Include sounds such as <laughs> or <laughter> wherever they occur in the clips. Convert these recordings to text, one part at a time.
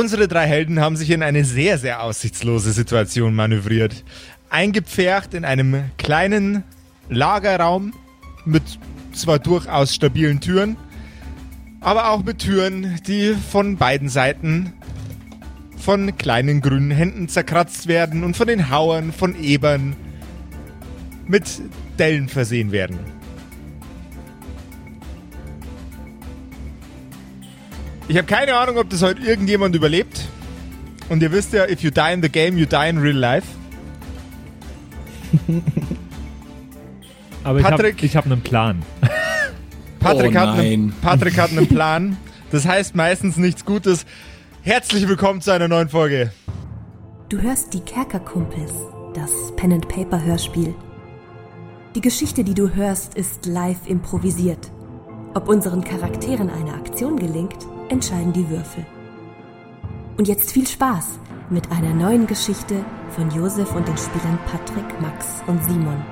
Unsere drei Helden haben sich in eine sehr, sehr aussichtslose Situation manövriert. Eingepfercht in einem kleinen Lagerraum mit zwar durchaus stabilen Türen, aber auch mit Türen, die von beiden Seiten von kleinen grünen Händen zerkratzt werden und von den Hauern von Ebern mit Dellen versehen werden. Ich habe keine Ahnung, ob das heute irgendjemand überlebt. Und ihr wisst ja, if you die in the game, you die in real life. <laughs> Aber Patrick- ich habe hab einen Plan. <laughs> Patrick, Oh hat einen, nein. Patrick hat einen <laughs> Plan. Das heißt meistens nichts Gutes. Herzlich willkommen zu einer neuen Folge. Du hörst die Kerkerkumpels, das Pen and Paper Hörspiel. Die Geschichte, die du hörst, ist live improvisiert. Ob unseren Charakteren eine Aktion gelingt, entscheiden die Würfel. Und jetzt viel Spaß mit einer neuen Geschichte von Josef und den Spielern Patrick, Max und Simon.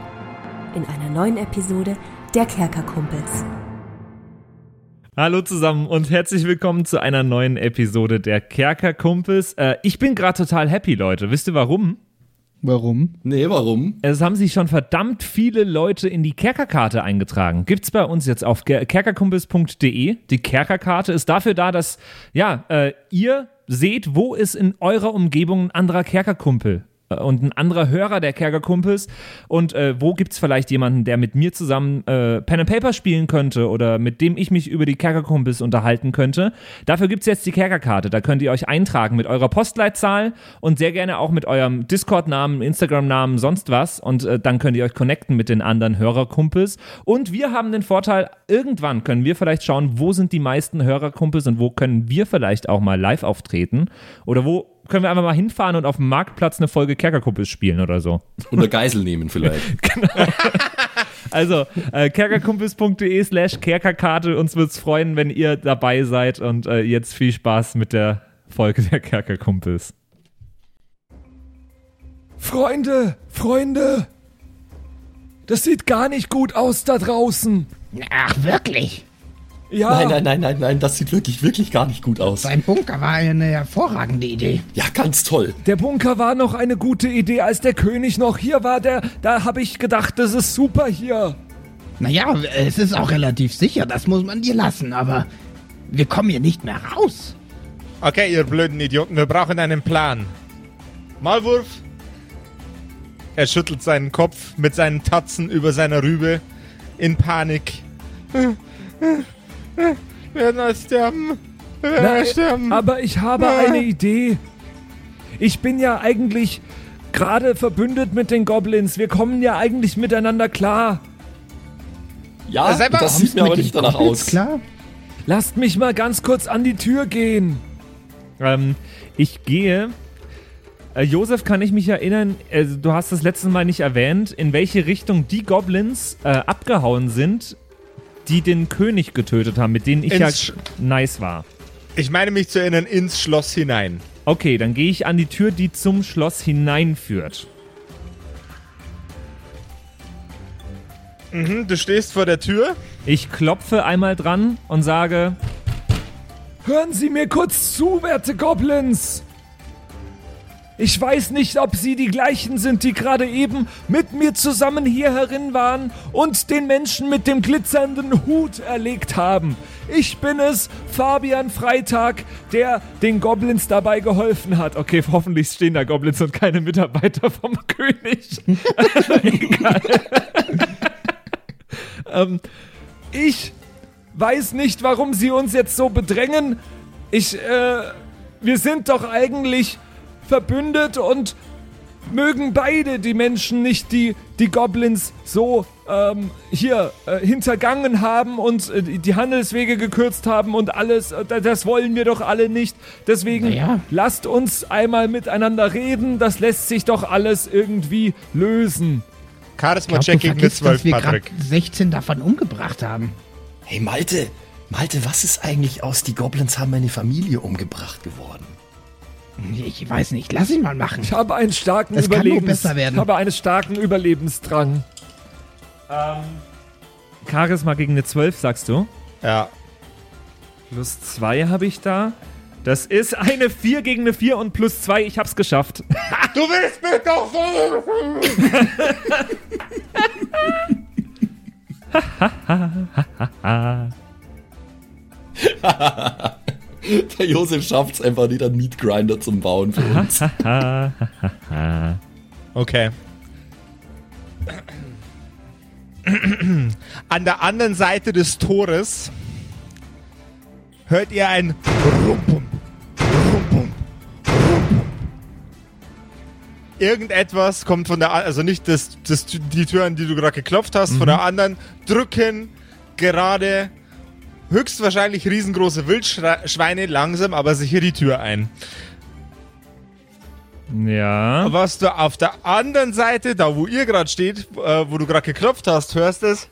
In einer neuen Episode der Kerkerkumpels. Hallo zusammen und herzlich willkommen zu einer neuen Episode der Kerkerkumpels. Äh, ich bin gerade total happy, Leute. Wisst ihr warum? Warum? Nee, warum? Es haben sich schon verdammt viele Leute in die Kerkerkarte eingetragen. Gibt's bei uns jetzt auf ker- kerkerkumpels.de. Die Kerkerkarte ist dafür da, dass ja äh, ihr seht, wo ist in eurer Umgebung ein anderer Kerkerkumpel und ein anderer Hörer der Kerkerkumpels und äh, wo gibt's vielleicht jemanden, der mit mir zusammen äh, Pen and Paper spielen könnte oder mit dem ich mich über die Kerkerkumpels unterhalten könnte. Dafür gibt's jetzt die Kerkerkarte. Da könnt ihr euch eintragen mit eurer Postleitzahl und sehr gerne auch mit eurem Discord-Namen, Instagram-Namen, sonst was und äh, dann könnt ihr euch connecten mit den anderen Hörerkumpels und wir haben den Vorteil, irgendwann können wir vielleicht schauen, wo sind die meisten Hörerkumpels und wo können wir vielleicht auch mal live auftreten oder wo können wir einfach mal hinfahren und auf dem Marktplatz eine Folge Kerkerkumpels spielen oder so. Unter Geisel nehmen vielleicht. <laughs> Also äh, kerkerkumpels.de slash kerkerkarte. Uns wird's freuen, wenn ihr dabei seid und äh, jetzt viel Spaß mit der Folge der Kerkerkumpels. Freunde, Freunde, das sieht gar nicht gut aus da draußen. Ach, wirklich? Ja, Nein, nein, nein, nein, nein, das sieht wirklich, wirklich gar nicht gut aus. Sein Bunker war eine hervorragende Idee. Ja, ganz toll. der Bunker war noch eine gute Idee, als der König noch hier war. Der, da habe ich gedacht, das ist super hier. Naja, es ist auch relativ sicher, das muss man dir lassen, aber wir kommen hier nicht mehr raus. Okay, ihr blöden Idioten, wir brauchen einen Plan. Malwurf. Er schüttelt seinen Kopf mit seinen Tatzen über seiner Rübe in Panik. Wir werden alle sterben. Wir werden alle sterben. aber ich habe eine Idee. Ich bin ja eigentlich gerade verbündet mit den Goblins. Wir kommen ja eigentlich miteinander klar. Ja, Selber das kommst sieht mir aber nicht danach Goblins aus. Klar. Lasst mich mal ganz kurz an die Tür gehen. Ähm, ich gehe. Äh, Josef, kann ich mich erinnern, also, du hast das letzte Mal nicht erwähnt, in welche Richtung die Goblins äh, abgehauen sind, die den König getötet haben, mit denen ich ja Ins Sch- nice war. Ich meine mich zu erinnern, ins Schloss hinein. Okay, dann gehe ich an die Tür, die zum Schloss hineinführt. Mhm, du stehst vor der Tür. Ich klopfe einmal dran und sage, Hören Sie mir kurz zu, werte Goblins! Ich weiß nicht, ob Sie die gleichen sind, die gerade eben mit mir zusammen hier herin waren und den Menschen mit dem glitzernden Hut erlegt haben. Ich bin es, Fabian Freitag, der den Goblins dabei geholfen hat. Okay, hoffentlich stehen da Goblins und keine Mitarbeiter vom <laughs> König. Egal. <laughs> ähm, ich weiß nicht, warum sie uns jetzt so bedrängen. Ich, äh, wir sind doch eigentlich verbündet und mögen beide die Menschen nicht, die die Goblins so ähm, hier äh, hintergangen haben und äh, die Handelswege gekürzt haben und alles. Äh, das wollen wir doch alle nicht. Deswegen Naja. lasst uns einmal miteinander reden. Das lässt sich doch alles irgendwie lösen. Charisma-Checking mit vergisst, 12, dass wir Patrick. gerade 16 davon umgebracht haben. Hey, Malte, Malte, was ist eigentlich aus? Die Goblins haben meine Familie umgebracht geworden. Ich weiß nicht, lass ihn mal machen. Ich habe einen starken Es kann nur Überlebens besser werden. Ich habe einen starken Überlebensdrang. Charisma gegen eine 12, sagst du? Ja. Plus 2 habe ich da. Das ist eine 4 gegen eine 4 und plus 2. Ich hab's geschafft. <laughs> Du willst mich doch so. <laughs> <laughs> <laughs> Der Josef schafft es einfach nicht, einen Meat Grinder zum Bauen für uns. <laughs> Okay. <clears throat> An der anderen Seite des Tores hört ihr ein Rumpum, Rumpum, Rumpum. Irgendetwas kommt von der, also nicht das, das, die Tür, an die du gerade geklopft hast, von der anderen drücken gerade höchstwahrscheinlich riesengroße Wildschweine langsam, aber sicher die Tür ein. Ja. Was du auf der anderen Seite, da wo ihr gerade steht, äh, wo du gerade geklopft hast, hörst es.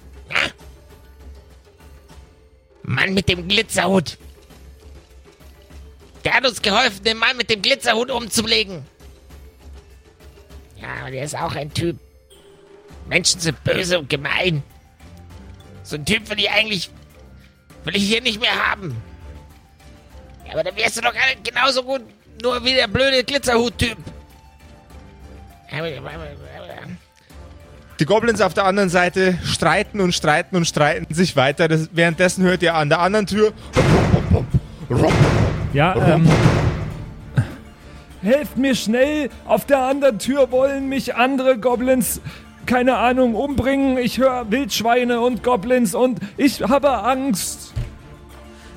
Mann mit dem Glitzerhut. Der hat uns geholfen, den Mann mit dem Glitzerhut umzulegen. Ja, aber der ist auch ein Typ. Menschen sind böse und gemein. So ein Typ will ich eigentlich. Will ich hier nicht mehr haben. Ja, aber dann wärst du doch genauso gut, nur wie der blöde Glitzerhut-Typ. Die Goblins auf der anderen Seite streiten und streiten und streiten sich weiter. Das, währenddessen hört ihr an der anderen Tür. Ja, ähm. Helft mir schnell! Auf der anderen Tür wollen mich andere Goblins, keine Ahnung, umbringen. Ich höre Wildschweine und Goblins und ich habe Angst.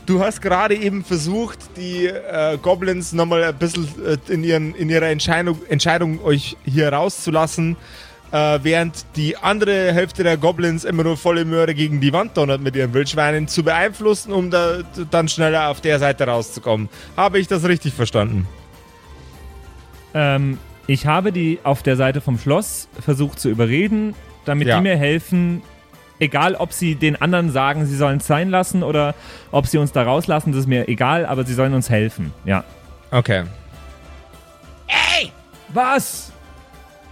Du hast gerade eben versucht, die äh, Goblins nochmal ein bisschen äh, in, ihren, in ihrer Entscheidung, Entscheidung euch hier rauszulassen, äh, während die andere Hälfte der Goblins immer nur volle Möhre gegen die Wand donnert mit ihren Wildschweinen, zu beeinflussen, um da, dann schneller auf der Seite rauszukommen. Habe ich das richtig verstanden? Ähm, ich habe die auf der Seite vom Schloss versucht zu überreden, damit Ja. die mir helfen. Egal, ob sie den anderen sagen, sie sollen es sein lassen oder ob sie uns da rauslassen, das ist mir egal, aber sie sollen uns helfen. Ja. Okay. Ey! Was?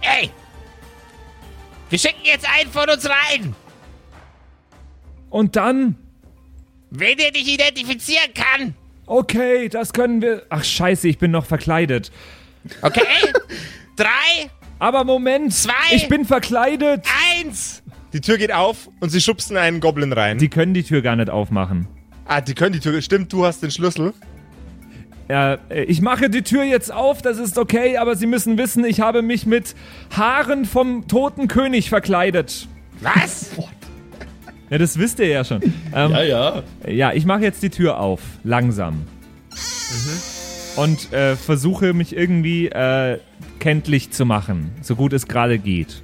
Ey! Wir schicken jetzt einen von uns rein! Und dann? Wen der nicht identifizieren kann! Okay, das können wir. Ach, scheiße, ich bin noch verkleidet. Okay? <laughs> Drei, Aber Moment, Zwei. ich bin verkleidet. eins! Die Tür geht auf und sie schubsen einen Goblin rein. Die können die Tür gar nicht aufmachen. ah, die können die Tür. Stimmt, du hast den Schlüssel. Äh, ich mache die Tür jetzt auf, das ist okay, aber Sie müssen wissen, ich habe mich mit Haaren vom toten König verkleidet. Was? Ja, das wisst ihr ja schon. <laughs> Ähm, Ja, ja. Ja, ich mache jetzt die Tür auf, langsam. Und äh, versuche mich irgendwie äh, kenntlich zu machen, so gut es gerade geht.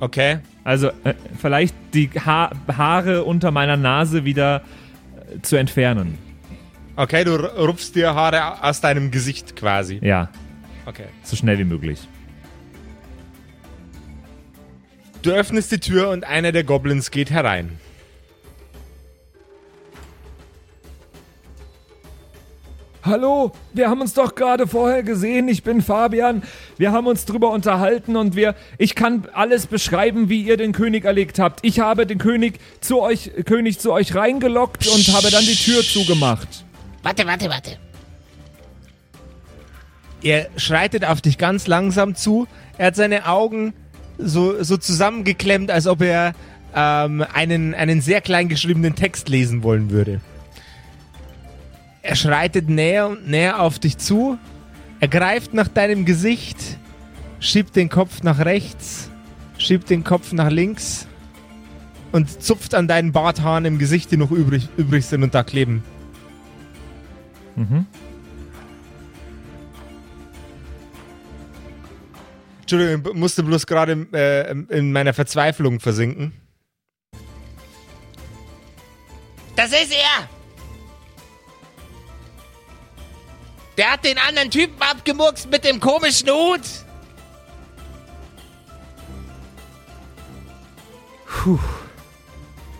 Okay. Also äh, vielleicht die ha Haare unter meiner Nase wieder äh, zu entfernen. Okay, du rupfst dir Haare aus deinem Gesicht quasi. Ja, Okay. so schnell wie möglich. Du öffnest die Tür und einer der Goblins geht herein. Hallo, wir haben uns doch gerade vorher gesehen. Ich bin Fabian. Wir haben uns drüber unterhalten und wir. Ich kann alles beschreiben, wie ihr den König erlegt habt. Ich habe den König zu euch, König zu euch reingelockt und habe dann die Tür zugemacht. Warte, warte, warte. Er schreitet auf dich ganz langsam zu. Er hat seine Augen so, so zusammengeklemmt, als ob er ähm, einen, einen sehr klein geschriebenen Text lesen wollen würde. Er schreitet näher und näher auf dich zu. Er greift nach deinem Gesicht, schiebt den Kopf nach rechts, schiebt den Kopf nach links und zupft an deinen Barthaaren im Gesicht, die noch übrig, übrig sind und da kleben. Mhm. Entschuldigung, ich musste bloß gerade äh, in meiner Verzweiflung versinken. Das ist er! Der hat den anderen Typen abgemurkst mit dem komischen Hut!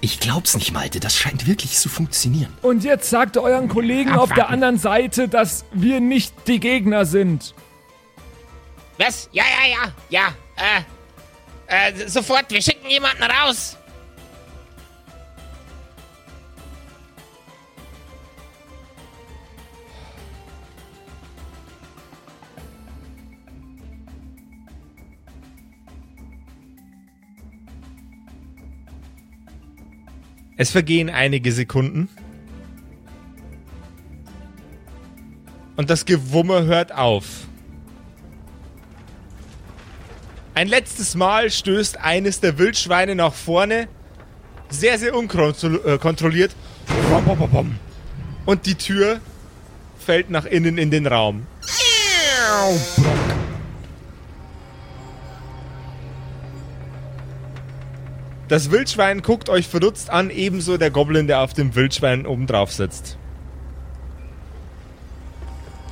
Ich glaub's nicht, Malte. Das scheint wirklich zu funktionieren. Und jetzt sagt euren Kollegen auf der anderen Seite, dass wir nicht die Gegner sind. Was? Ja, ja, ja, ja. Äh, äh, sofort, wir schicken jemanden raus. Es vergehen einige Sekunden. Und das Gewummer hört auf. Ein letztes Mal stößt eines der Wildschweine nach vorne, sehr, sehr unkontrolliert. Und die Tür fällt nach innen in den Raum. Das Wildschwein guckt euch verdutzt an, ebenso der Goblin, der auf dem Wildschwein oben drauf sitzt.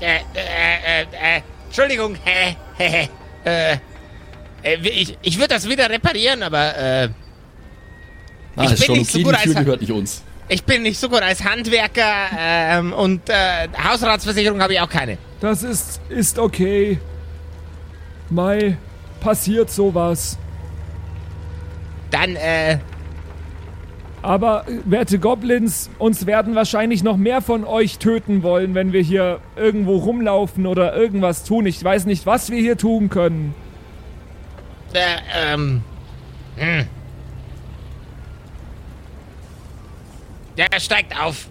Äh, äh, äh, äh, Entschuldigung, hä, hä, hä, äh, äh, ich, ich würde das wieder reparieren, aber, äh, Ah, Ich bin schon nicht so okay, gut die Tür als- gehört nicht uns. ich bin nicht so gut als Handwerker, ähm, und, äh, Hausratsversicherung habe ich auch keine. Das ist, ist okay. Mai, passiert sowas. Dann, äh, Aber, äh, werte Goblins, uns werden wahrscheinlich noch mehr von euch töten wollen, wenn wir hier irgendwo rumlaufen oder irgendwas tun. Ich weiß nicht, was wir hier tun können. äh, ähm, hm. Der steigt auf.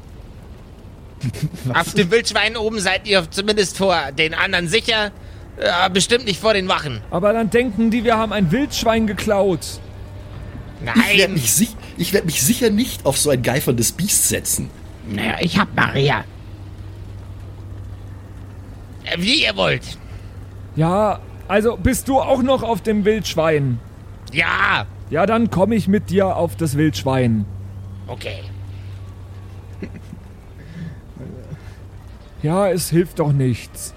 <laughs> Auf dem Wildschwein oben seid ihr zumindest vor den anderen sicher. Äh, bestimmt nicht vor den Wachen. Aber dann denken die, wir haben ein Wildschwein geklaut. Ich werde Nein. mich, ich werd mich sicher nicht auf so ein geiferndes Biest setzen. Naja, ich hab Maria. Äh, Wie ihr wollt. Ja, also bist du auch noch auf dem Wildschwein? Ja. Ja, dann komme ich mit dir auf das Wildschwein. Okay. Ja, es hilft doch nichts.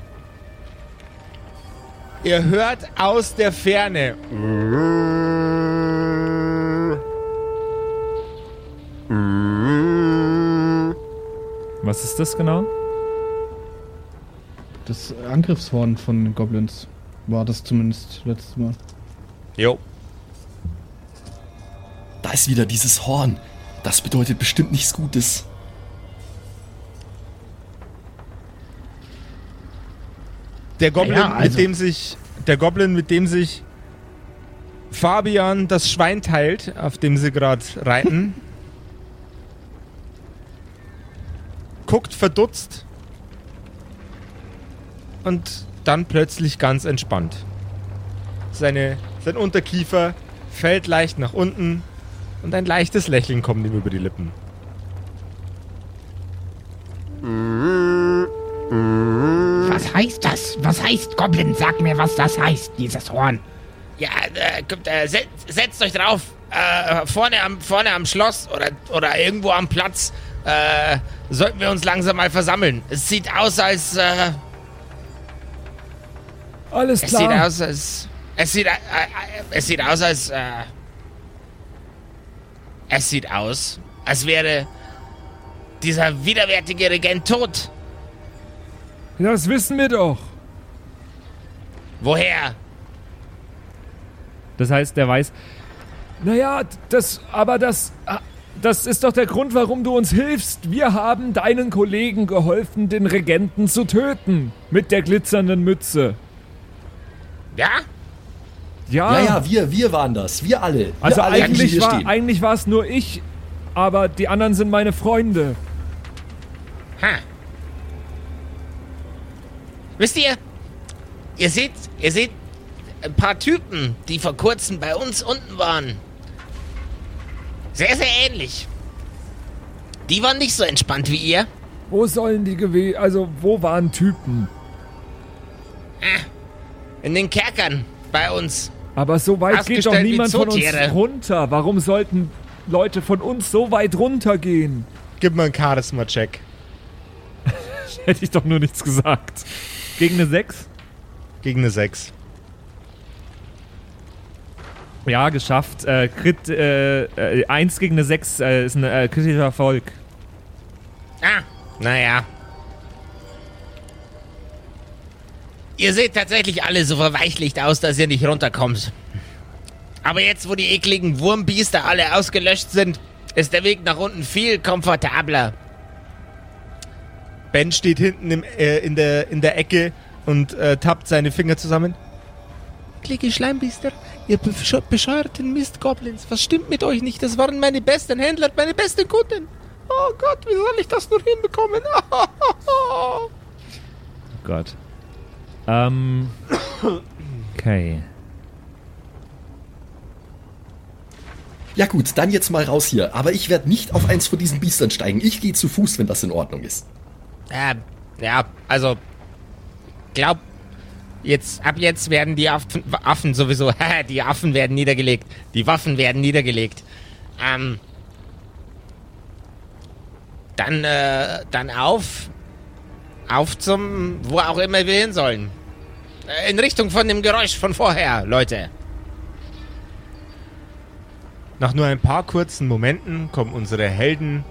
Ihr hört aus der Ferne. Was ist das genau? Das Angriffshorn von Goblins war das zumindest letztes Mal. Jo. Da ist wieder dieses Horn. Das bedeutet bestimmt nichts Gutes. Der Goblin, Ja, also- mit dem sich der Goblin, mit dem sich Fabian das Schwein teilt, auf dem sie gerade reiten, <laughs> guckt verdutzt und dann plötzlich ganz entspannt. Seine, sein Unterkiefer fällt leicht nach unten und ein leichtes Lächeln kommt ihm über die Lippen. Was heißt das? Was heißt Goblin? Sag mir, was das heißt, dieses Horn. Ja, äh, kommt, äh, set, setzt euch drauf. Äh, vorne am, vorne am Schloss oder, oder irgendwo am Platz äh, sollten wir uns langsam mal versammeln. Es sieht aus, als äh, Alles es sieht klar. aus, als es sieht, äh, äh, es sieht aus, als äh, es sieht aus, als wäre dieser widerwärtige Regent tot. Das wissen wir doch. Woher? Das heißt, der weiß, Naja, das, aber das, ah, das ist doch der Grund, warum du uns hilfst. Wir haben deinen Kollegen geholfen, den Regenten zu töten. Mit der glitzernden Mütze. Ja? Ja, Ja, ja, wir, wir waren das. Wir alle. Wir also alle, eigentlich war, eigentlich war es nur ich, aber die anderen sind meine Freunde. Ha. Wisst ihr, ihr seht, ihr seht ein paar Typen, die vor kurzem bei uns unten waren. Sehr, sehr ähnlich. Die waren nicht so entspannt wie ihr. Wo sollen die gewesen, also wo waren Typen? In den Kerkern bei uns. Aber so weit geht doch niemand von uns runter. Warum sollten Leute von uns so weit runtergehen? Gib mal einen Charisma-Check. <laughs> hätte ich doch nur nichts gesagt. Gegen eine 6? Gegen eine 6. Ja, geschafft. Äh, Crit, äh, äh, 1 gegen eine 6 äh, ist ein äh, kritischer Erfolg. Ah, naja. Ihr seht tatsächlich alle so verweichlicht aus, dass ihr nicht runterkommt. Aber jetzt, wo die ekligen Wurmbiester alle ausgelöscht sind, ist der Weg nach unten viel komfortabler. Ben steht hinten im, äh, in, der, in der Ecke und äh, tappt seine Finger zusammen. Klicke Schleimbiester, Ihr besch- bescheuerten Mistgoblins, was stimmt mit euch nicht? Das waren meine besten Händler, meine besten Kunden. Oh Gott, wie soll ich das nur hinbekommen? <laughs> Oh Gott. Ähm. Okay. Ja gut, dann jetzt mal raus hier. Aber ich werde nicht auf eins von diesen Biestern steigen. Ich gehe zu Fuß, wenn das in Ordnung ist. Ähm, ja, also, glaub, jetzt, ab jetzt werden die Affen, Affen sowieso, <laughs> die Affen werden niedergelegt. Die Waffen werden niedergelegt. Ähm, dann, äh, dann auf, auf zum, wo auch immer wir hin sollen. Äh, In Richtung von dem Geräusch von vorher, Leute. Nach nur ein paar kurzen Momenten kommen unsere Helden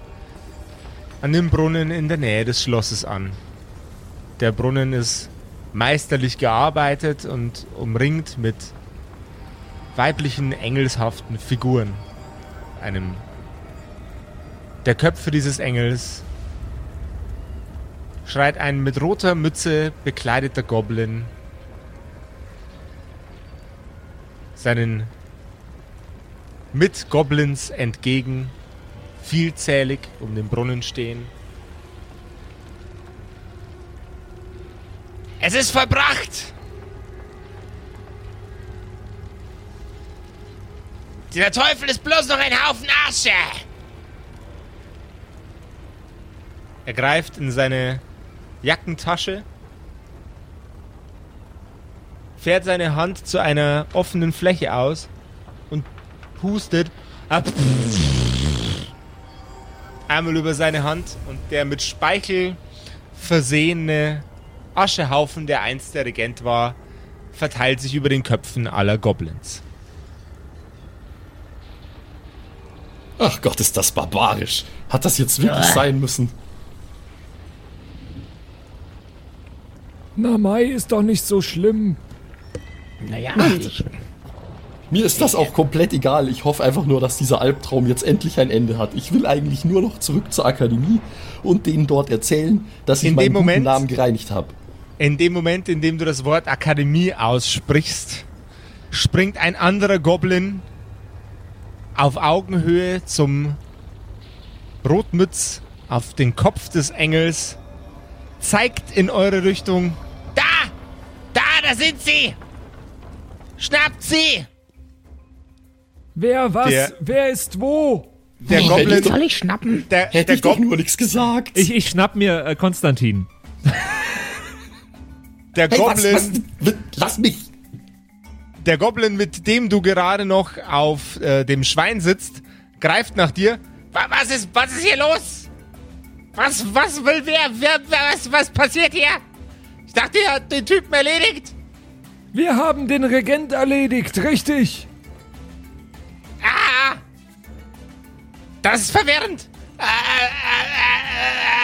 an dem Brunnen in der Nähe des Schlosses an. Der Brunnen ist meisterlich gearbeitet und umringt mit weiblichen, engelshaften Figuren. Einem der Köpfe dieses Engels schreit ein mit roter Mütze bekleideter Goblin seinen mit Goblins entgegen, vielzählig um den Brunnen stehen. Es ist vollbracht! Der Teufel ist bloß noch ein Haufen Asche! Er greift in seine Jackentasche, fährt seine Hand zu einer offenen Fläche aus und pustet ab. Einmal über seine Hand und der mit Speichel versehene Aschehaufen, der einst der Regent war, verteilt sich über den Köpfen aller Goblins. Ach Gott, ist das barbarisch. Hat das jetzt wirklich sein müssen? Na, Mai ist doch nicht so schlimm. Naja, ich, Mir ist das auch komplett egal. Ich hoffe einfach nur, dass dieser Albtraum jetzt endlich ein Ende hat. Ich will eigentlich nur noch zurück zur Akademie und denen dort erzählen, dass ich In meinen Moment- Namen gereinigt habe. In dem Moment, in dem du das Wort Akademie aussprichst, springt ein anderer Goblin auf Augenhöhe zum Rotmütz auf den Kopf des Engels, zeigt in eure Richtung. Da! Da, da sind sie! Schnappt sie! Wer was? Der- Wer ist wo? Der Hey, Goblin, soll ich schnappen? der, Hätte der, ich doch Gob nur nichts gesagt. Ich, ich schnapp mir äh, Konstantin. Der, hey, was, Goblin, was, lass mich. der Goblin, mit dem du gerade noch auf äh, dem Schwein sitzt, greift nach dir. Wa- Was ist, was ist hier los? Was, was will wer, wer, wer was, was passiert hier? Ich dachte, ihr habt den Typen erledigt. Wir haben den Regent erledigt, richtig? Ah! Das ist verwirrend. Äh, äh, äh, äh.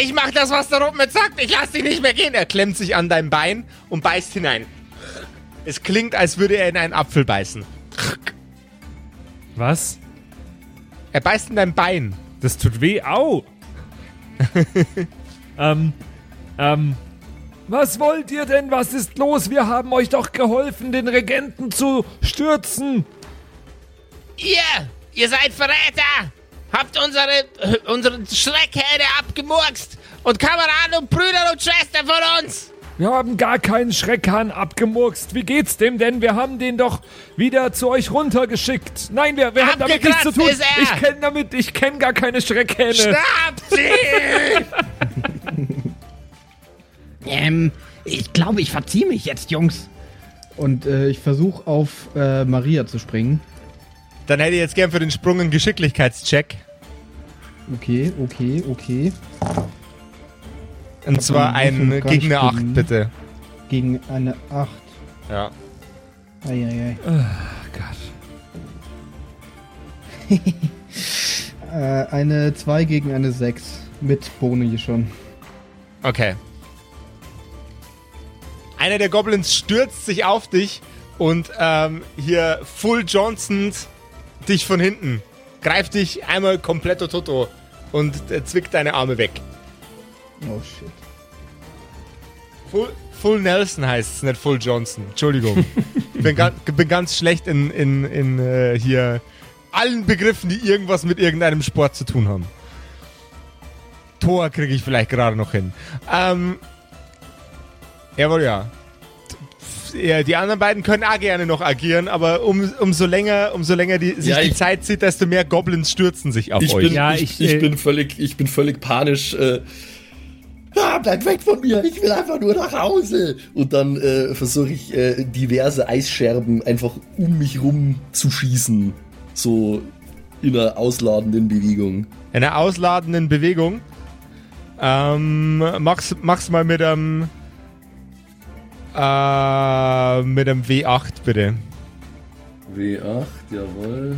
Ich mach das, was der Rotmütz sagt. Ich lass dich nicht mehr gehen. Er klemmt sich an dein Bein und beißt hinein. Es klingt, als würde er in einen Apfel beißen. Was? Er beißt in dein Bein. Das tut weh. Au! <laughs> ähm, ähm, Was wollt ihr denn? Was ist los? Wir haben euch doch geholfen, den Regenten zu stürzen. Ihr, ihr seid Verräter. Habt unsere, unsere Schreckherde abgemurkst. Und Kameraden und Brüder und Schwestern von uns. Wir haben gar keinen Schreckhahn abgemurkst. Wie geht's dem denn? Wir haben den doch wieder zu euch runtergeschickt. Nein, wir, wir haben damit nichts zu tun. Er. Ich kenne damit, ich kenne gar keine Schreckhähne. Schnappt sie! <laughs> Ähm, ich glaube, ich verziehe mich jetzt, Jungs. Und äh, ich versuche auf äh, Maria zu springen. Dann hätte ich jetzt gern für den Sprung einen Geschicklichkeitscheck. Okay, okay, okay. Und zwar ein gegen eine nicht 8, springen. bitte. Gegen eine 8. Ja. Eieiei. Gott. <laughs> Äh, eine 2 gegen eine 6. Mit Boni schon. Okay. Einer der Goblins stürzt sich auf dich und ähm, hier Full Johnsons dich von hinten. Greift dich einmal komplett toto und äh, zwickt deine Arme weg. Oh shit. Full, Full Nelson heißt es, nicht Full Johnson. Entschuldigung. Ich bin, ga, bin ganz schlecht in, in, in äh, hier allen Begriffen, die irgendwas mit irgendeinem Sport zu tun haben. Tor kriege ich vielleicht gerade noch hin. Ähm, jawohl, ja. Ja, die anderen beiden können auch gerne noch agieren, aber um, umso länger, umso länger die, sich Ja, die ich- Zeit zieht, desto mehr Goblins stürzen sich auf Ich euch. bin, Ja, ich, ich, ich, äh, bin völlig, ich bin völlig panisch. Äh, ah, bleib weg von mir, ich will einfach nur nach Hause. Und dann äh, versuche ich äh, diverse Eisscherben einfach um mich rum zu schießen. So in einer ausladenden Bewegung. einer ausladenden Bewegung. Ähm, mach's, mach's mal mit einem äh, mit einem W8 bitte. W8, jawohl.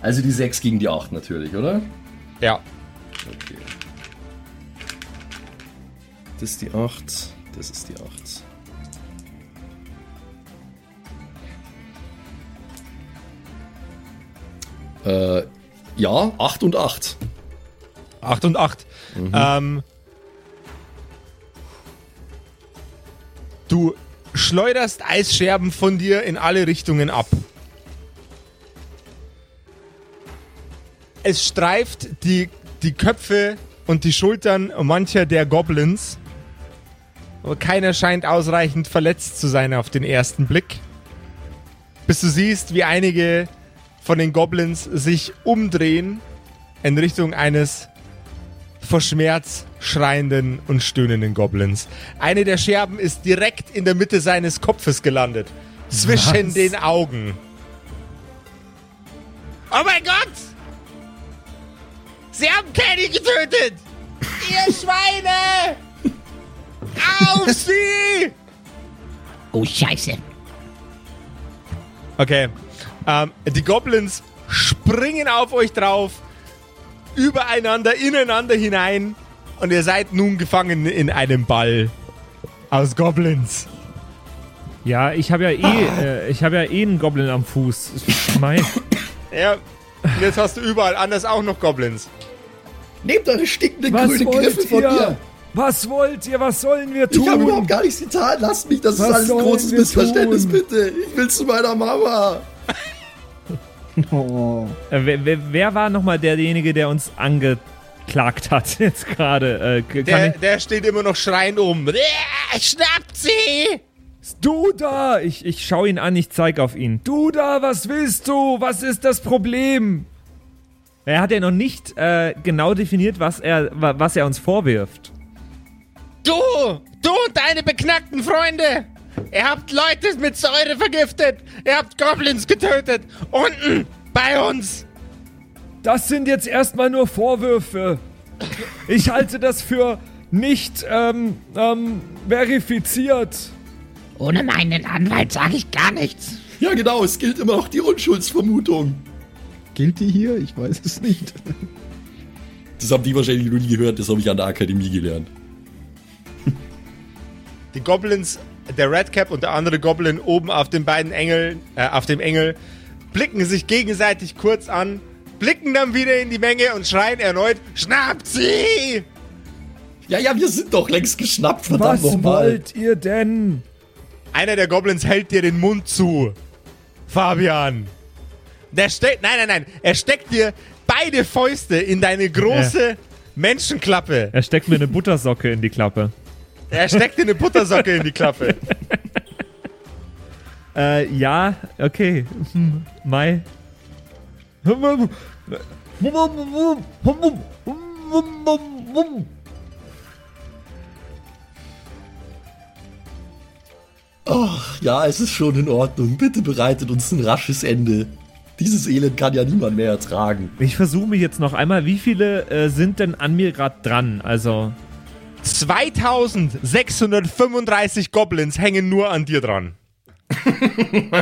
Also die 6 gegen die 8 natürlich, oder? Ja. Okay. Das ist die 8. Das ist die 8. Äh, ja, 8 und 8. 8 und 8. Ähm, du schleuderst Eisscherben von dir in alle Richtungen ab. Es streift die, die Köpfe und die Schultern mancher der Goblins. Aber keiner scheint ausreichend verletzt zu sein auf den ersten Blick. Bis du siehst, wie einige von den Goblins sich umdrehen in Richtung eines vor Schmerz schreienden und stöhnenden Goblins. Eine der Scherben ist direkt in der Mitte seines Kopfes gelandet. Zwischen Was? den Augen. Oh mein Gott! Sie haben Kenny getötet! <laughs> Ihr Schweine! Auf sie! Oh, Scheiße. Okay. Ähm, die Goblins springen auf euch drauf, übereinander, ineinander hinein und ihr seid nun gefangen in einem Ball aus Goblins. Ja, ich habe ja eh, <laughs> äh, ich habe ja eh einen Goblin am Fuß. Mein, Ja, jetzt hast du überall anders auch noch Goblins. Nehmt eure stinkenden Was grünen wollt Griffel von ihr? mir! Was wollt ihr? Was sollen wir Ich habe tun? überhaupt gar nichts getan. Lasst mich, das Was ist alles ein großes Missverständnis, tun? bitte. Ich will zu meiner Mama. <laughs> Oh. äh, wer, wer, wer war nochmal derjenige, der uns angeklagt hat <laughs> jetzt gerade? Äh, Der, der steht immer noch schreiend oben. Ah, Schnappt sie! Du da! Ich, ich schaue ihn an, ich zeige auf ihn. Du da, was willst du? Was ist das Problem? Er hat ja noch nicht äh, genau definiert, was er, wa- was er uns vorwirft. Du! Du und deine beknackten Freunde! Ihr habt Leute mit Säure vergiftet! Ihr habt Goblins getötet! Unten! Bei uns! Das sind jetzt erstmal nur Vorwürfe. Ich halte das für nicht ähm, ähm, verifiziert. Ohne meinen Anwalt sage ich gar nichts. Ja, genau, es gilt immer noch die Unschuldsvermutung. Gilt die hier? Ich weiß es nicht. Das haben die wahrscheinlich noch nie gehört, das habe ich an der Akademie gelernt. Die Goblins, der Redcap und der andere Goblin oben auf den beiden Engeln, äh, auf dem Engel, blicken sich gegenseitig kurz an, blicken dann wieder in die Menge und schreien erneut: Schnappt sie! Ja, ja, wir sind doch längst geschnappt, verdammt Was wollt ihr denn? Einer der Goblins hält dir den Mund zu. Fabian. Der steckt, nein, nein, nein, er steckt dir beide Fäuste in deine große Menschenklappe. Er steckt mir eine Buttersocke in die Klappe. Er steckt dir eine Buttersocke in die Klappe. <laughs> Äh, ja, okay. Hm, Mai. Ja, es ist schon in Ordnung. Bitte bereitet uns ein rasches Ende. Dieses Elend kann ja niemand mehr ertragen. Ich versuche mich jetzt noch einmal. Wie viele äh, sind denn an mir gerade dran? Also, 2635 Goblins hängen nur an dir dran. <laughs>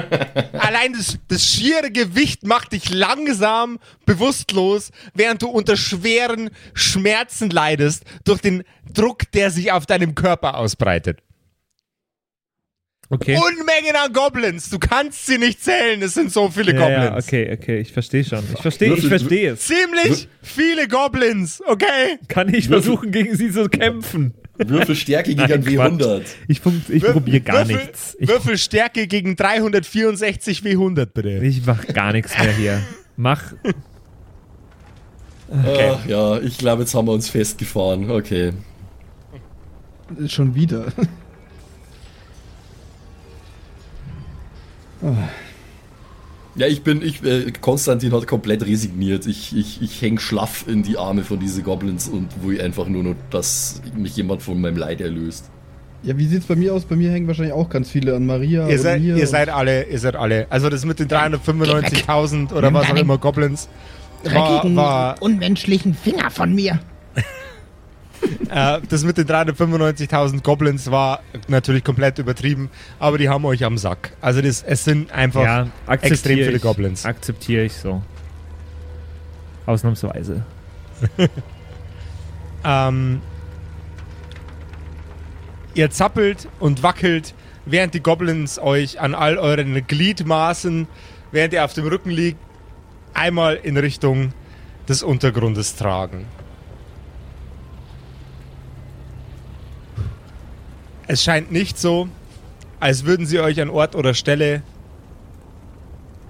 Allein das, das schiere Gewicht macht dich langsam bewusstlos, während du unter schweren Schmerzen leidest durch den Druck, der sich auf deinem Körper ausbreitet. Okay. Unmengen an Goblins. Du kannst sie nicht zählen. Es sind so viele ja, ja, Goblins. okay, okay, ich verstehe schon. Ich verstehe, ich verstehe es. Ziemlich viele Goblins, okay? Kann ich Würfel- versuchen, gegen sie zu kämpfen? Würfelstärke gegen ein Nein, W100. Ich, ich probiere gar Würfel, nichts. Ich, Würfelstärke gegen 364 W100, bitte. ich mach gar nichts mehr hier. Mach. Ach, ja, ich glaube, jetzt haben wir uns festgefahren. Okay. Schon wieder. Ja, ich bin, ich, äh, Konstantin hat komplett resigniert. Ich, ich, ich häng schlaff in die Arme von diesen Goblins und will einfach nur noch, dass mich jemand von meinem Leid erlöst. Ja, wie sieht's bei mir aus? Bei mir hängen wahrscheinlich auch ganz viele an Maria Ihr seid, mir. ihr seid alle, ihr seid alle. Also das mit den 395.000 oder was auch immer Goblins war, dreckigen, war unmenschlichen Finger von mir. <laughs> äh, das mit den 395.000 Goblins war natürlich komplett übertrieben, aber die haben euch am Sack. Also das, es sind einfach Ja, extrem viele ich. Goblins. Akzeptiere ich so. Ausnahmsweise. <laughs> Ähm, ihr zappelt und wackelt, während die Goblins euch an all euren Gliedmaßen, während ihr auf dem Rücken liegt, einmal in Richtung des Untergrundes tragen. Es scheint nicht so, als würden sie euch an Ort oder Stelle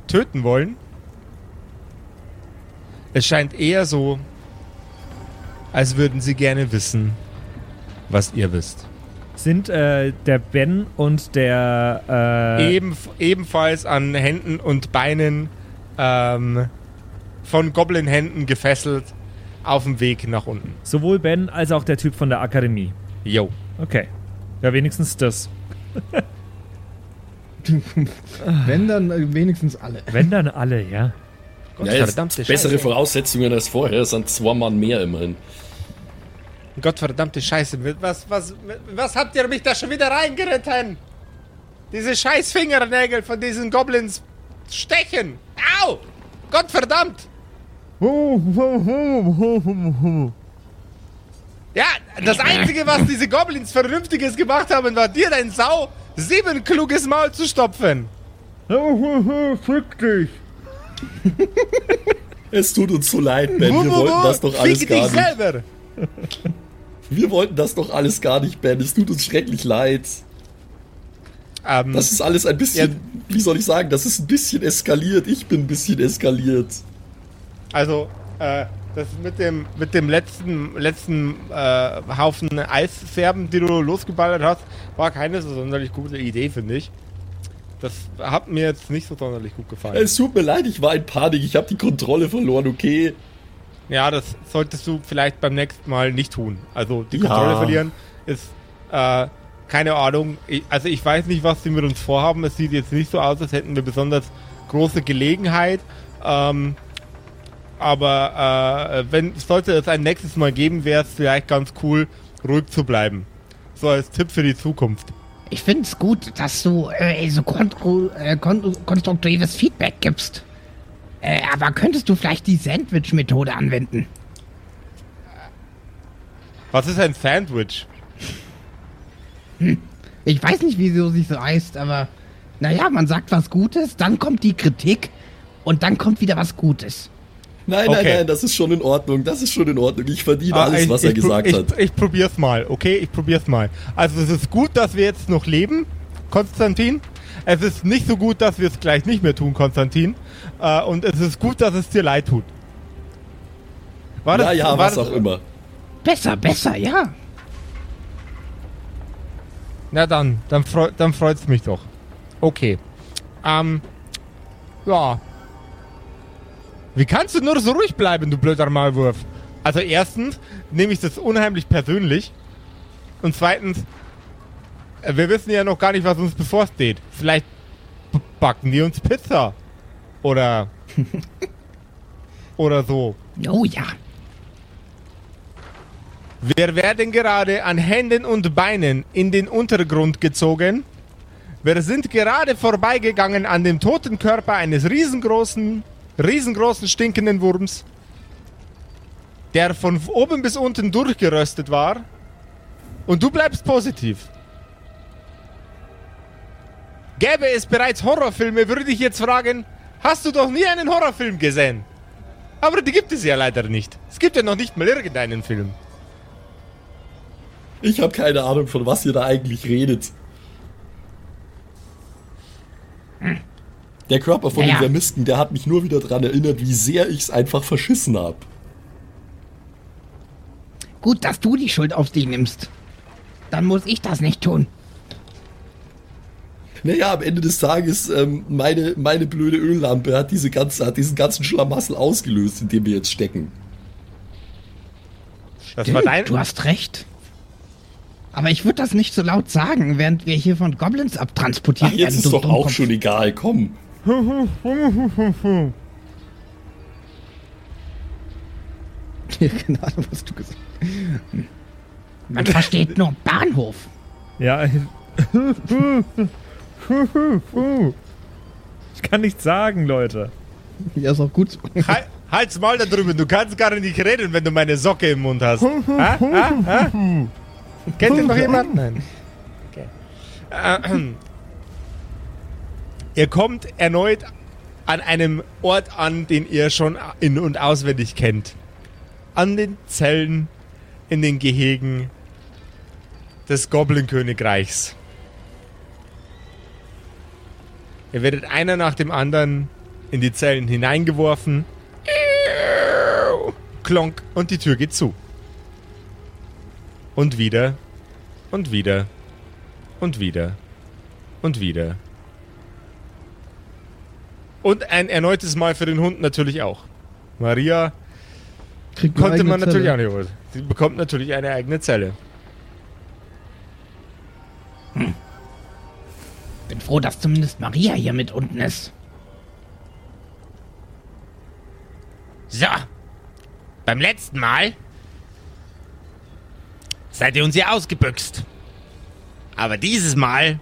töten wollen. Es scheint eher so, als würden sie gerne wissen, was ihr wisst. Sind äh, der Ben und der. Äh, Eben, ebenfalls an Händen und Beinen ähm, von Goblin-Händen gefesselt auf dem Weg nach unten. sowohl Ben als auch der Typ von der Akademie. Yo. Okay. Ja, wenigstens das. <laughs> Wenn dann äh, wenigstens alle. Wenn dann alle, ja. Ja, jetzt verdammte bessere Scheiße. Voraussetzungen als vorher, es sind zwei Mann mehr immerhin. Gottverdammte Scheiße. Was, was, was habt ihr mich da schon wieder reingeritten? Diese scheiß Fingernägel von diesen Goblins stechen. Au! Gottverdammt! Ja, das Einzige, was diese Goblins Vernünftiges gemacht haben, war dir, dein Sau, sieben kluges Maul zu stopfen. Fick dich. <laughs> Es tut uns so leid, Ben. Wir wollten das doch alles gar dich nicht. selber. <laughs> Wir wollten das doch alles gar nicht, Ben. Es tut uns schrecklich leid. Ähm, Das ist alles ein bisschen, wie soll ich sagen, das ist ein bisschen eskaliert. Ich bin ein bisschen eskaliert. Also, äh, das mit dem, mit dem letzten, letzten äh, Haufen Eisfärben, die du losgeballert hast, war keine so sonderlich gute Idee, finde ich. Das hat mir jetzt nicht so sonderlich gut gefallen. Es tut mir leid, ich war in Panik. Ich habe die Kontrolle verloren, okay? ja, das solltest du vielleicht beim nächsten Mal nicht tun. Also die Ja. Kontrolle verlieren ist, äh, keine Ahnung. Ich, also ich weiß nicht, was sie mit uns vorhaben. Es sieht jetzt nicht so aus, als hätten wir besonders große Gelegenheit. Ähm, aber äh, wenn sollte es ein nächstes Mal geben, wäre es vielleicht ganz cool, ruhig zu bleiben. So als Tipp für die Zukunft. Ich finde es gut, dass du äh, so kon äh, kon konstruktives Feedback gibst. Äh, aber könntest du vielleicht die Sandwich-Methode anwenden? Was ist ein Sandwich? Ich weiß nicht, wieso sich so heißt, aber naja, man sagt was Gutes, dann kommt die Kritik und dann kommt wieder was Gutes. Nein, nein, Okay. nein, das ist schon in Ordnung. Das ist schon in Ordnung. Ich verdiene Ah, alles, ich- was er ich pro- gesagt ich, hat. Ich probier's mal, okay? Ich probier's mal. Also es ist gut, dass wir jetzt noch leben, Konstantin. Es ist nicht so gut, dass wir es gleich nicht mehr tun, Konstantin. Äh, und es ist gut, dass es dir leid tut. War Ja, ja, war was das- auch immer. Besser, besser, ja. Na dann, dann, freu, dann freut's mich doch. Okay. Ähm, ja. Wie kannst du nur so ruhig bleiben, du blöder Maulwurf? Also erstens nehme ich das unheimlich persönlich. Und zweitens, äh, wir wissen ja noch gar nicht, was uns bevorsteht. Vielleicht backen die uns Pizza. Oder... <laughs> oder so. Oh ja. Wir werden gerade an Händen und Beinen in den Untergrund gezogen. Wir sind gerade vorbeigegangen an dem toten Körper eines riesengroßen, riesengroßen stinkenden Wurms, der von oben bis unten durchgeröstet war. Und du bleibst positiv. Gäbe es bereits Horrorfilme, würde ich jetzt fragen, hast du doch nie einen Horrorfilm gesehen? Aber die gibt es ja leider nicht. Es gibt ja noch nicht mal irgendeinen Film. Ich habe keine Ahnung, von was ihr da eigentlich redet. Der Körper von Ja, dem ja. Vermissten, der hat mich nur wieder dran erinnert, wie sehr ich es einfach verschissen habe. Gut, dass du die Schuld auf dich nimmst. Dann muss ich das nicht tun. Naja, am Ende des Tages, ähm, meine, meine blöde Öllampe hat, diese ganze, hat diesen ganzen Schlamassel ausgelöst, in dem wir jetzt stecken. Das war dein. Du hast recht. Aber ich würde das nicht so laut sagen, während wir hier von Goblins abtransportiert Ach, jetzt werden. ist du doch auch schon egal, komm. Keine Ahnung, was du gesagt hast. Man versteht nur Bahnhof. Ja. Ich kann nichts sagen, Leute. Ja, ist auch gut. Halt, halt's Maul da drüben, du kannst gar nicht reden, wenn du meine Socke im Mund hast. ha? Ha? Ha? Kennt ihr noch jemand? Nein. Okay. Ihr kommt erneut an einem Ort an, den ihr schon in- und auswendig kennt. An den Zellen in den Gehegen des Goblin-Königreichs. Ihr werdet einer nach dem anderen in die Zellen hineingeworfen. Klonk und die Tür geht zu. Und wieder und wieder und wieder und wieder. Und ein erneutes Mal für den Hund natürlich auch. Maria Kriegt konnte man natürlich Zelle. auch nicht holen. Sie bekommt natürlich eine eigene Zelle. Bin froh, dass zumindest Maria hier mit unten ist. So. Beim letzten Mal seid ihr uns ja ausgebüxt. Aber dieses Mal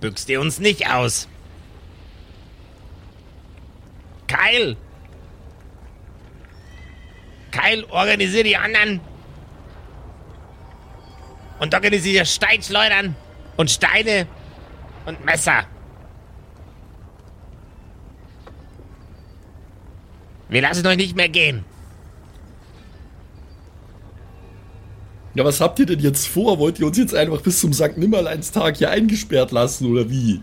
büxt ihr uns nicht aus. Kyle! Kyle, organisier die anderen. Und organisier Steinschleudern und Steine und Messer. Wir lassen euch nicht mehr gehen. Ja, was habt ihr denn jetzt vor? Wollt ihr uns jetzt einfach bis zum St. Nimmerleinstag hier eingesperrt lassen oder wie?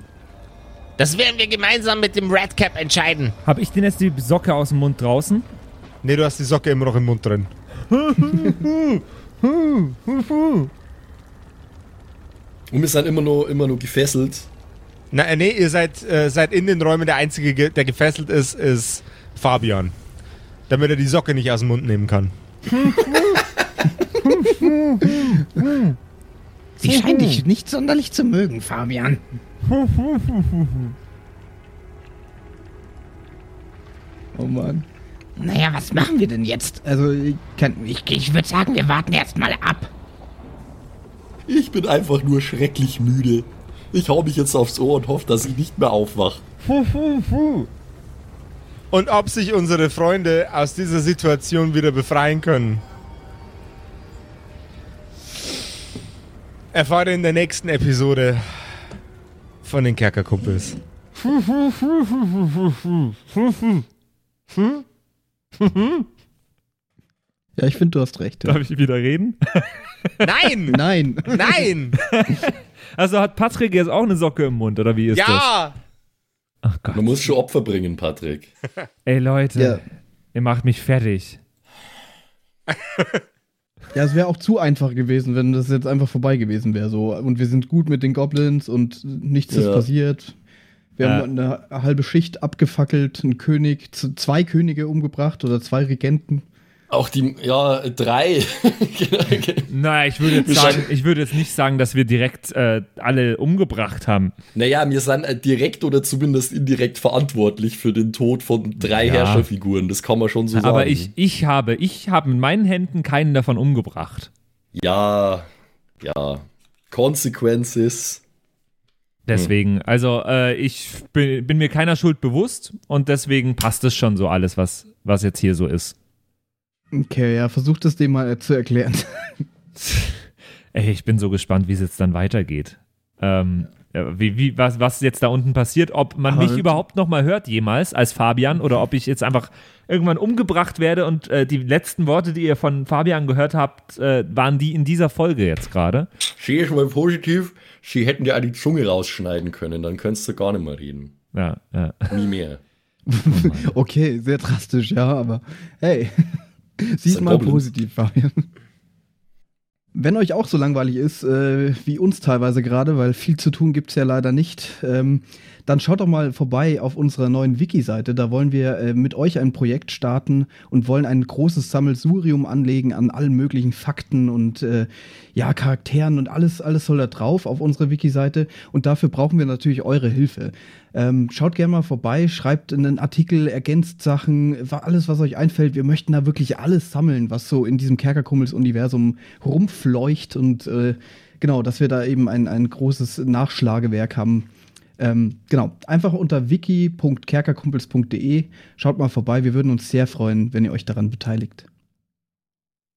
Das werden wir gemeinsam mit dem Red Cap entscheiden. Habe ich denn jetzt die Socke aus dem Mund draußen? Ne, du hast die Socke immer noch im Mund drin. <laughs> Und wir sind immer nur, immer nur gefesselt. Na, äh, nee, ihr seid, äh, seid in den Räumen. Der Einzige, ge- der gefesselt ist, ist Fabian. Damit er die Socke nicht aus dem Mund nehmen kann. <laughs> Sie scheint dich nicht sonderlich zu mögen, Fabian. Oh Mann. Naja, was machen wir denn jetzt? Also, ich kann, Ich, ich würde sagen, wir warten erst mal ab. Ich bin einfach nur schrecklich müde. Ich hau mich jetzt aufs Ohr und hoffe, dass ich nicht mehr aufwach. Und ob sich unsere Freunde aus dieser Situation wieder befreien können. Erfahrt ihr in der nächsten Episode von den Kerkerkumpels. ja, ich finde, du hast recht. Ja. Darf ich wieder reden? <laughs> Nein! Nein. Nein! <laughs> Also hat Patrick jetzt auch eine Socke im Mund, oder wie ist das? Ja! Ach Gott. Man muss schon Opfer bringen, Patrick. Ey Leute, Ja. ihr macht mich fertig. <laughs> Ja, es wäre auch zu einfach gewesen, wenn das jetzt einfach vorbei gewesen wäre. So. Und wir sind gut mit den Goblins und nichts ist Ja. passiert. Wir Ja. haben eine halbe Schicht abgefackelt, einen König, zwei Könige umgebracht oder zwei Regenten. Auch die, ja, drei. <laughs> Naja, ich würde jetzt, sagen, ich würde jetzt nicht sagen, dass wir direkt äh, alle umgebracht haben. naja, wir sind äh, direkt oder zumindest indirekt verantwortlich für den Tod von drei Ja. Herrscherfiguren. Das kann man schon so sagen. Aber ich, ich habe, ich habe mit meinen Händen keinen davon umgebracht. Ja, ja. Consequences. Deswegen, also äh, ich bin, bin mir keiner Schuld bewusst und deswegen passt es schon so alles, was, was jetzt hier so ist. Okay, ja, versucht es dem mal äh, zu erklären. <laughs> Ey, ich bin so gespannt, wie es jetzt dann weitergeht. Ähm, Ja, wie, wie, was, was jetzt da unten passiert, ob man Aber- mich überhaupt noch mal hört jemals als Fabian oder ob ich jetzt einfach irgendwann umgebracht werde und äh, die letzten Worte, die ihr von Fabian gehört habt, äh, waren die in dieser Folge jetzt gerade. Sehe ich mal positiv, sie hätten dir die Zunge rausschneiden können, dann könntest du gar nicht mehr reden. Ja, ja. Nie mehr. <laughs> Okay, sehr drastisch, ja, aber hey, <laughs> sieh es ein mal Goblin. positiv, Fabian. Wenn euch auch so langweilig ist, äh, wie uns teilweise gerade, weil viel zu tun gibt's ja leider nicht, ähm, dann schaut doch mal vorbei auf unserer neuen Wiki-Seite. Da wollen wir äh, mit euch ein Projekt starten und wollen ein großes Sammelsurium anlegen an allen möglichen Fakten und äh, ja, Charakteren und alles, alles soll da drauf auf unserer Wiki-Seite. Und dafür brauchen wir natürlich eure Hilfe. Ähm, schaut gerne mal vorbei, schreibt einen Artikel, ergänzt Sachen, alles, was euch einfällt. Wir möchten da wirklich alles sammeln, was so in diesem Kerkerkummels-Universum rumfleucht und äh, genau, dass wir da eben ein, ein großes Nachschlagewerk haben. Ähm, genau, einfach unter wiki.kerkerkumpels.de schaut mal vorbei. Wir würden uns sehr freuen, wenn ihr euch daran beteiligt.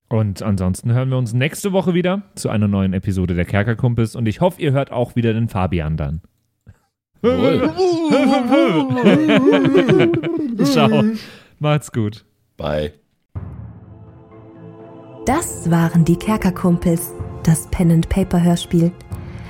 Und ansonsten hören wir uns nächste Woche wieder zu einer neuen Episode der Kerkerkumpels und ich hoffe, ihr hört auch wieder den Fabian dann. <laughs> Ciao. Macht's gut. Bye. Das waren die Kerkerkumpels, das Pen and Paper Hörspiel.